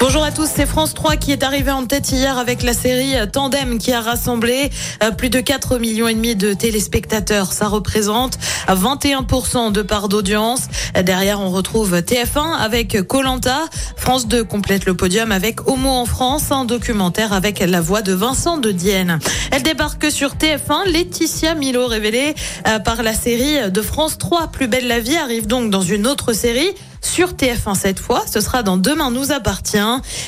Bonjour à tous, c'est France 3 qui est arrivé en tête hier avec la série Tandem qui a rassemblé euh, plus de 4 millions et demi de téléspectateurs. Ça représente 21% de part d'audience. Derrière, on retrouve TF1 avec Colanta. France 2 complète le podium avec Homo en France, un documentaire avec la voix de Vincent de Dienne. Elle débarque sur TF1. Laetitia Milo, révélée euh, par la série de France 3, Plus belle la vie, arrive donc dans une autre série sur TF1 cette fois. Ce sera dans Demain nous appartient.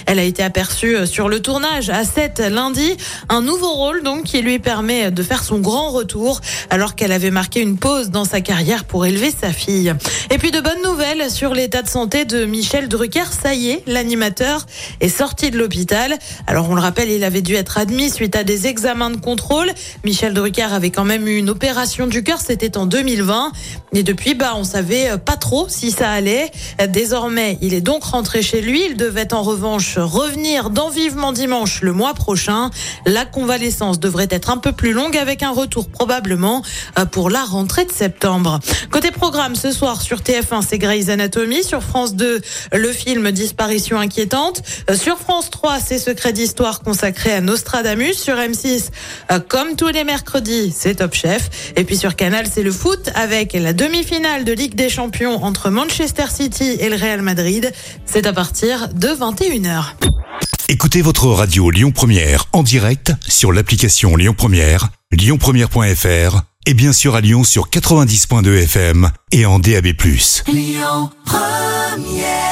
Elle a été aperçue euh, sur le tournage à 7 lundi. Un nouveau rôle donc qui lui permet de faire son grand retour alors qu'elle avait marqué une pause dans sa carrière pour élever sa fille. Et puis de bonnes nouvelles sur l'état de santé de Michel Drucker. Ça y est, l'animateur est sorti de l'hôpital. Alors on le rappelle, il avait dû être admis suite à des examens de contrôle. Michel Drucker avait quand même eu une opération du cœur, c'était en 2020. Et depuis, bah, on savait pas trop si ça allait. Désormais, il est donc rentré chez lui. Il devait en revanche revenir dans Vivement Dimanche le mois prochain. La convalescence devrait être un peu plus longue avec un retour probablement euh, pour la rentrée de septembre. Côté programme, ce soir sur TF1, c'est Grey's Anatomy. Sur France 2, le film Disparition inquiétante. Euh, sur France 3, c'est Secret d'histoire consacré à Nostradamus. Sur M6, euh, comme tous les mercredis, c'est Top Chef. Et puis sur Canal, c'est le foot avec la demi-finale de Ligue des Champions entre Manchester City et le Real Madrid. C'est à partir de 21h. Écoutez votre radio Lyon Première en direct sur l'application Lyon Première, lyonpremière.fr et bien sûr à Lyon sur 90.2 FM et en DAB+. Lyon Première